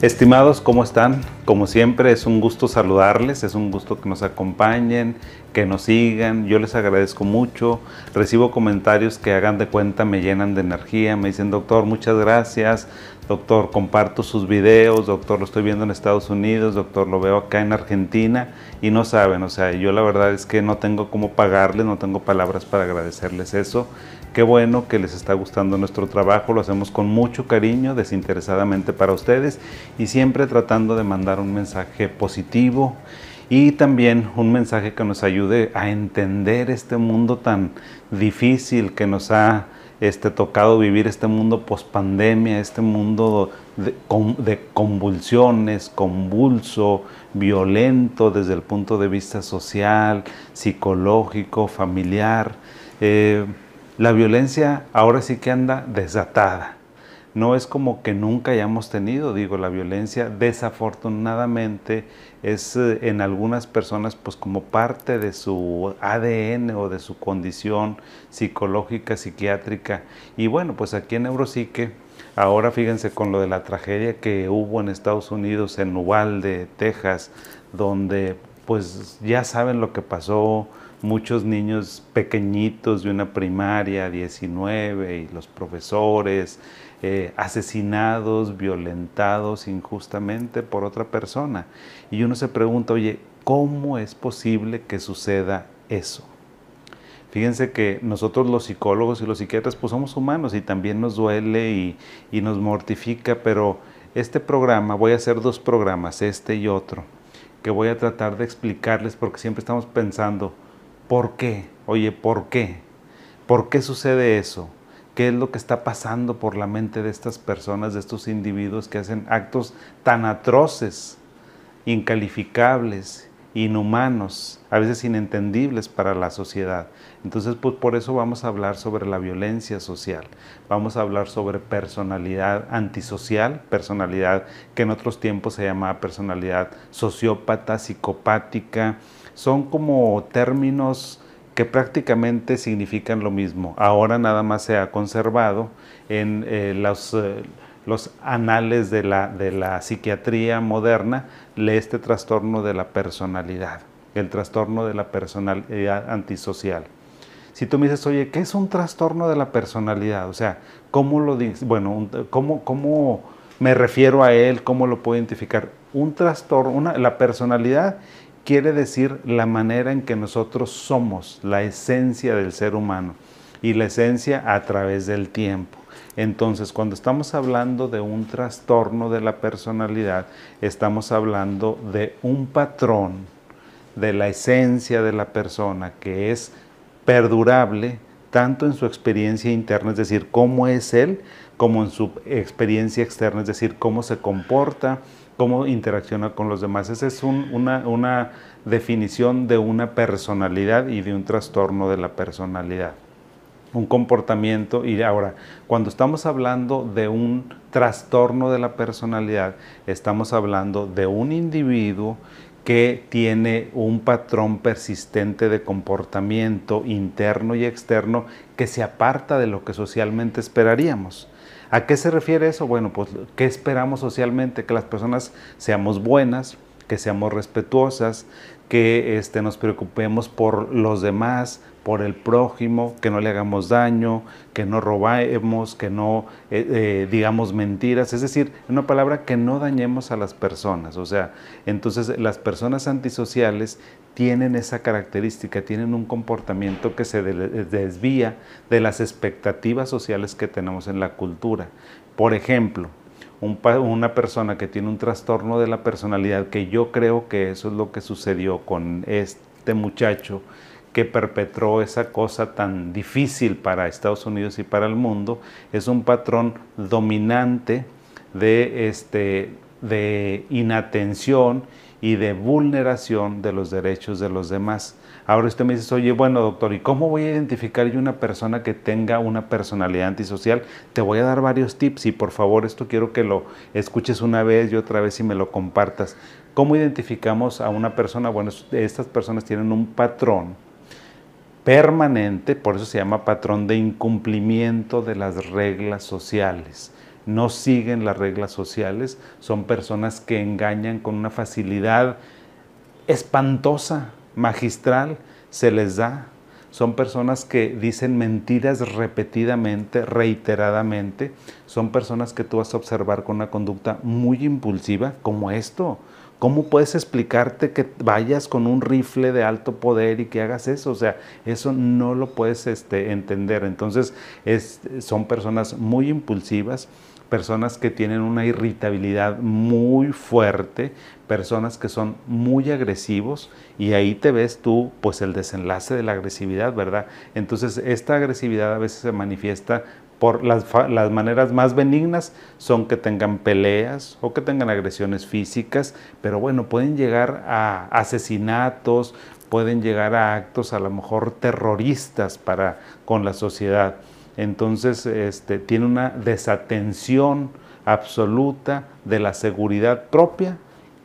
Estimados, ¿cómo están? Como siempre, es un gusto saludarles, es un gusto que nos acompañen, que nos sigan. Yo les agradezco mucho. Recibo comentarios que hagan de cuenta, me llenan de energía, me dicen, doctor, muchas gracias. Doctor, comparto sus videos, doctor, lo estoy viendo en Estados Unidos, doctor, lo veo acá en Argentina y no saben, o sea, yo la verdad es que no tengo cómo pagarles, no tengo palabras para agradecerles eso. Qué bueno que les está gustando nuestro trabajo, lo hacemos con mucho cariño, desinteresadamente para ustedes y siempre tratando de mandar un mensaje positivo y también un mensaje que nos ayude a entender este mundo tan difícil que nos ha este, tocado vivir, este mundo post pandemia, este mundo de, de, convulsiones, convulso, violento desde el punto de vista social, psicológico, familiar. Eh, la violencia ahora sí que anda desatada. No es como que nunca hayamos tenido, digo, la violencia desafortunadamente es eh, en algunas personas pues como parte de su ADN o de su condición psicológica, psiquiátrica. Y bueno, pues aquí en Neuropsique, ahora fíjense con lo de la tragedia que hubo en Estados Unidos, en Uvalde, Texas, donde pues ya saben lo que pasó, muchos niños pequeñitos de una primaria, 19, y los profesores, eh, asesinados, violentados injustamente por otra persona. Y uno se pregunta, oye, ¿cómo es posible que suceda eso? Fíjense que nosotros los psicólogos y los psiquiatras pues somos humanos y también nos duele y, y nos mortifica, pero este programa, voy a hacer dos programas, este y otro, que voy a tratar de explicarles porque siempre estamos pensando, ¿Por qué? Oye, ¿por qué? ¿Por qué sucede eso? ¿Qué es lo que está pasando por la mente de estas personas, de estos individuos que hacen actos tan atroces, incalificables, inhumanos, a veces inentendibles para la sociedad? Entonces, pues por eso vamos a hablar sobre la violencia social, vamos a hablar sobre personalidad antisocial, personalidad que en otros tiempos se llamaba personalidad sociópata, psicopática, son como términos que prácticamente significan lo mismo. Ahora nada más se ha conservado en eh, los, eh, los, anales de la, psiquiatría moderna este trastorno de la personalidad, el trastorno de la personalidad antisocial. Si tú me dices, oye, ¿qué es un trastorno de la personalidad? O sea, ¿cómo lo? Bueno, ¿cómo, ¿cómo me refiero a él? ¿Cómo lo puedo identificar? Un trastorno, la personalidad quiere decir la manera en que nosotros somos, la esencia del ser humano y la esencia a través del tiempo. Entonces, cuando estamos hablando de un trastorno de la personalidad, estamos hablando de un patrón de la esencia de la persona que es perdurable tanto en su experiencia interna, es decir, cómo es él, como en su experiencia externa, es decir, cómo se comporta, cómo interacciona con los demás. Esa es una, definición de una personalidad y de un trastorno de la personalidad. Un comportamiento, y ahora, cuando estamos hablando de un trastorno de la personalidad, estamos hablando de un individuo que tiene un patrón persistente de comportamiento interno y externo que se aparta de lo que socialmente esperaríamos. ¿A qué se refiere eso? Bueno, pues ¿qué esperamos socialmente? Que las personas seamos buenas, que seamos respetuosas, que este, nos preocupemos por los demás, por el prójimo, que no le hagamos daño, que no robemos, que no eh, eh, digamos mentiras, es decir, una palabra que no dañemos a las personas. O sea, entonces las personas antisociales tienen esa característica, tienen un comportamiento que se desvía de las expectativas sociales que tenemos en la cultura. Por ejemplo, una persona que tiene un trastorno de la personalidad, que yo creo que eso es lo que sucedió con este muchacho que perpetró esa cosa tan difícil para Estados Unidos y para el mundo, es un patrón dominante de, este, de inatención y de vulneración de los derechos de los demás. Ahora usted me dice, oye, bueno doctor, ¿y cómo voy a identificar yo una persona que tenga una personalidad antisocial? Te voy a dar varios tips y por favor esto quiero que lo escuches una vez y otra vez y me lo compartas. ¿Cómo identificamos a una persona? Bueno, estas personas tienen un patrón permanente, por eso se llama patrón de incumplimiento de las reglas sociales no siguen las reglas sociales, son personas que engañan con una facilidad espantosa, magistral, se les da. Son personas que dicen mentiras repetidamente, reiteradamente. Son personas que tú vas a observar con una conducta muy impulsiva, como esto. ¿Cómo puedes explicarte que vayas con un rifle de alto poder y que hagas eso? O sea, eso no lo puedes este, entender. Entonces, es, son personas muy impulsivas, personas que tienen una irritabilidad muy fuerte, personas que son muy agresivos y ahí te ves tú pues el desenlace de la agresividad, ¿verdad? Entonces esta agresividad a veces se manifiesta por las, maneras más benignas son que tengan peleas o que tengan agresiones físicas, pero bueno, pueden llegar a asesinatos, pueden llegar a actos a lo mejor terroristas para con la sociedad. Entonces, este, tiene una desatención absoluta de la seguridad propia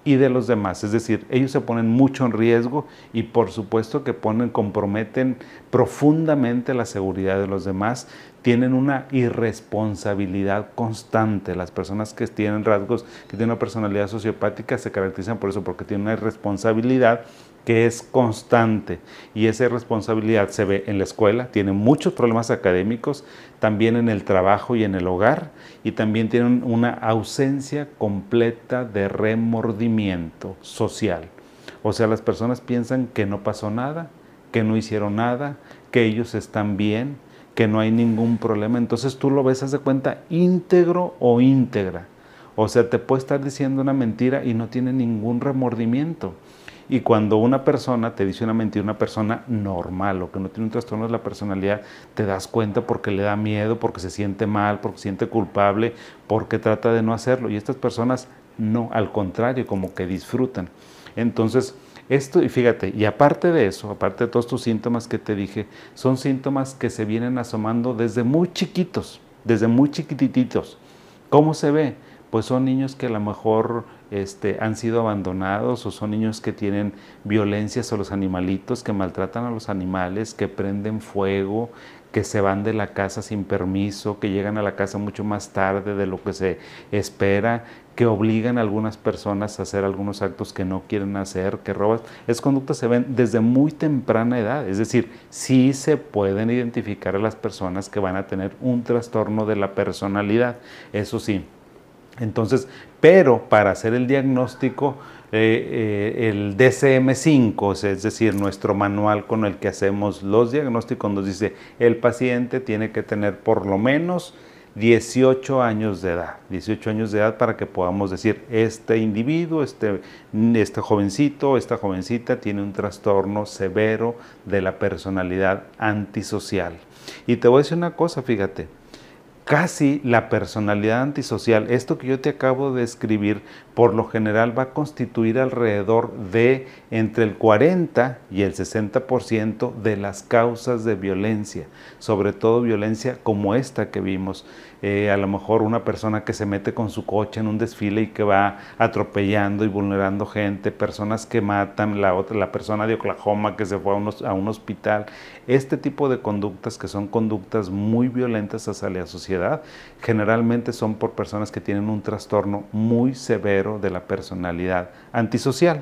y de los demás. Es decir, ellos se ponen mucho en riesgo y por supuesto que ponen, comprometen profundamente la seguridad de los demás. Tienen una irresponsabilidad constante. Las personas que tienen rasgos, que tienen una personalidad sociopática se caracterizan por eso, porque tienen una irresponsabilidad que es constante y esa responsabilidad se ve en la escuela, tienen muchos problemas académicos, también en el trabajo y en el hogar y también tienen una ausencia completa de remordimiento social. O sea, las personas piensan que no pasó nada, que no hicieron nada, que ellos están bien, que no hay ningún problema. Entonces tú lo ves, haz de cuenta, íntegro o íntegra. O sea, te puede estar diciendo una mentira y no tiene ningún remordimiento. Y cuando una persona te dice una mentira, una persona normal o que no tiene un trastorno de la personalidad, te das cuenta porque le da miedo, porque se siente mal, porque se siente culpable, porque trata de no hacerlo. Y estas personas no, al contrario, como que disfrutan. Entonces, esto, y fíjate, y aparte de eso, aparte de todos tus síntomas que te dije, son síntomas que se vienen asomando desde muy chiquitos, desde muy chiquititos. ¿Cómo se ve? Pues son niños que a lo mejor este, han sido abandonados o son niños que tienen violencias a los animalitos, que maltratan a los animales, que prenden fuego, que se van de la casa sin permiso, que llegan a la casa mucho más tarde de lo que se espera, que obligan a algunas personas a hacer algunos actos que no quieren hacer, que roban. Es conductas se ven desde muy temprana edad, es decir, sí se pueden identificar a las personas que van a tener un trastorno de la personalidad, eso sí. Entonces, pero para hacer el diagnóstico, eh, eh, el DCM5, es decir, nuestro manual con el que hacemos los diagnósticos, nos dice el paciente tiene que tener por lo menos 18 años de edad, 18 años de edad para que podamos decir, este individuo, este, este jovencito, esta jovencita tiene un trastorno severo de la personalidad antisocial. Y te voy a decir una cosa, fíjate, casi la personalidad antisocial, esto que yo te acabo de escribir, por lo general va a constituir alrededor de entre el 40 y el 60% de las causas de violencia, sobre todo violencia como esta que vimos. Eh, a lo mejor una persona que se mete con su coche en un desfile y que va atropellando y vulnerando gente, personas que matan, la otra, la persona de Oklahoma que se fue a, a un hospital. Este tipo de conductas que son conductas muy violentas hacia la sociedad, generalmente son por personas que tienen un trastorno muy severo de la personalidad antisocial.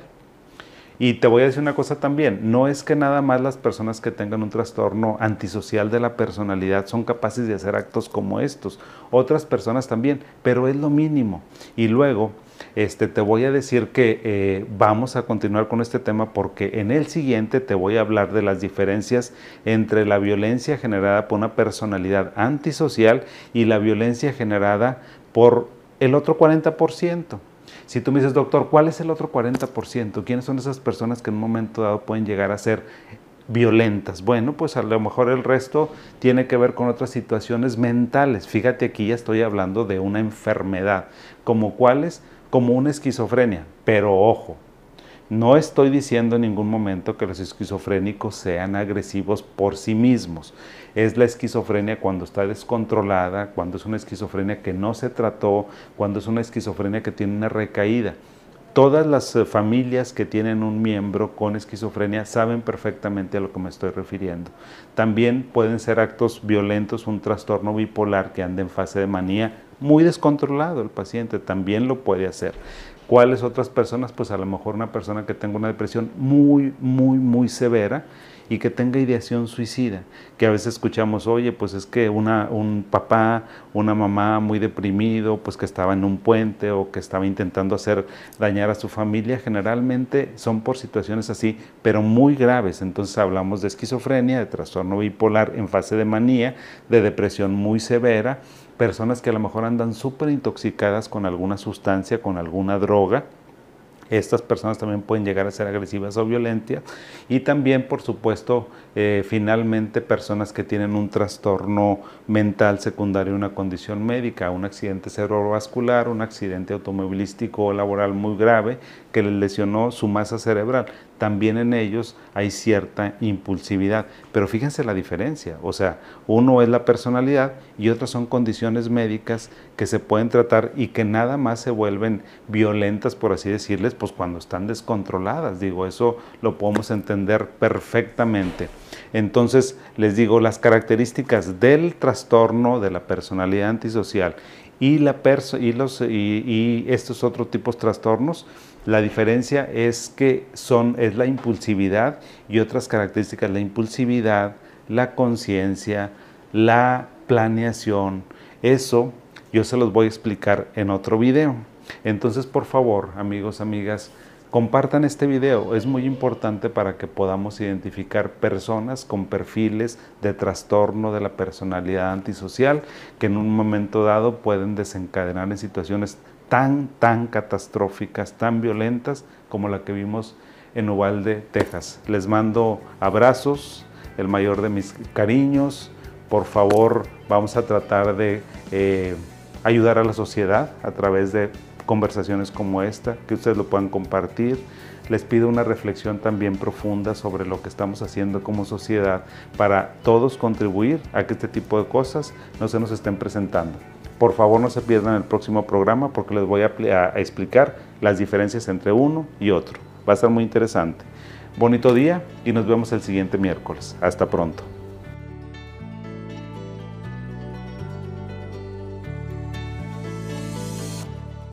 Y te voy a decir una cosa también, no es que nada más las personas que tengan un trastorno antisocial de la personalidad son capaces de hacer actos como estos, otras personas también, pero es lo mínimo. Y luego, este, te voy a decir que eh, vamos a continuar con este tema porque en el siguiente te voy a hablar de las diferencias entre la violencia generada por una personalidad antisocial y la violencia generada por el otro 40%. Si tú me dices, doctor, ¿cuál es el otro 40%? ¿Quiénes son esas personas que en un momento dado pueden llegar a ser violentas? Bueno, pues a lo mejor el resto tiene que ver con otras situaciones mentales. Fíjate aquí ya estoy hablando de una enfermedad, como cuáles, como una esquizofrenia, pero ojo, no estoy diciendo en ningún momento que los esquizofrénicos sean agresivos por sí mismos. Es la esquizofrenia cuando está descontrolada, cuando es una esquizofrenia que no se trató, cuando es una esquizofrenia que tiene una recaída. Todas las eh, familias que tienen un miembro con esquizofrenia saben perfectamente a lo que me estoy refiriendo. También pueden ser actos violentos, un trastorno bipolar que anda en fase de manía muy descontrolado el paciente, también lo puede hacer. ¿Cuáles otras personas? Pues a lo mejor una persona que tenga una depresión muy, muy, muy severa y que tenga ideación suicida, que a veces escuchamos, oye, pues es que una, un papá, una mamá muy deprimido, pues que estaba en un puente o que estaba intentando hacer dañar a su familia, generalmente son por situaciones así, pero muy graves. Entonces hablamos de esquizofrenia, de trastorno bipolar en fase de manía, de depresión muy severa, personas que a lo mejor andan súper intoxicadas con alguna sustancia, con alguna droga, estas personas también pueden llegar a ser agresivas o violentas. Y también, por supuesto, eh, finalmente personas que tienen un trastorno mental secundario, una condición médica, un accidente cerebrovascular, un accidente automovilístico o laboral muy grave que les lesionó su masa cerebral. También en ellos hay cierta impulsividad. Pero fíjense la diferencia. O sea, uno es la personalidad y otras son condiciones médicas que se pueden tratar y que nada más se vuelven violentas, por así decirles, pues cuando están descontroladas. Digo, eso lo podemos entender perfectamente. Entonces, les digo, las características del trastorno de la personalidad antisocial y, la y, los, y, estos otros tipos de trastornos, la diferencia es que son, es la impulsividad y otras características, la impulsividad, la conciencia, la planeación. Eso yo se los voy a explicar en otro video. Entonces, por favor, amigos, amigas, compartan este video. Es muy importante para que podamos identificar personas con perfiles de trastorno de la personalidad antisocial que en un momento dado pueden desencadenar en situaciones tan, tan catastróficas, tan violentas como la que vimos en Uvalde, Texas. Les mando abrazos, el mayor de mis cariños. Por favor, vamos a tratar de eh, ayudar a la sociedad a través de conversaciones como esta, que ustedes lo puedan compartir. Les pido una reflexión también profunda sobre lo que estamos haciendo como sociedad para todos contribuir a que este tipo de cosas no se nos estén presentando. Por favor no se pierdan el próximo programa porque les voy a, explicar las diferencias entre uno y otro. Va a ser muy interesante. Bonito día y nos vemos el siguiente miércoles. Hasta pronto.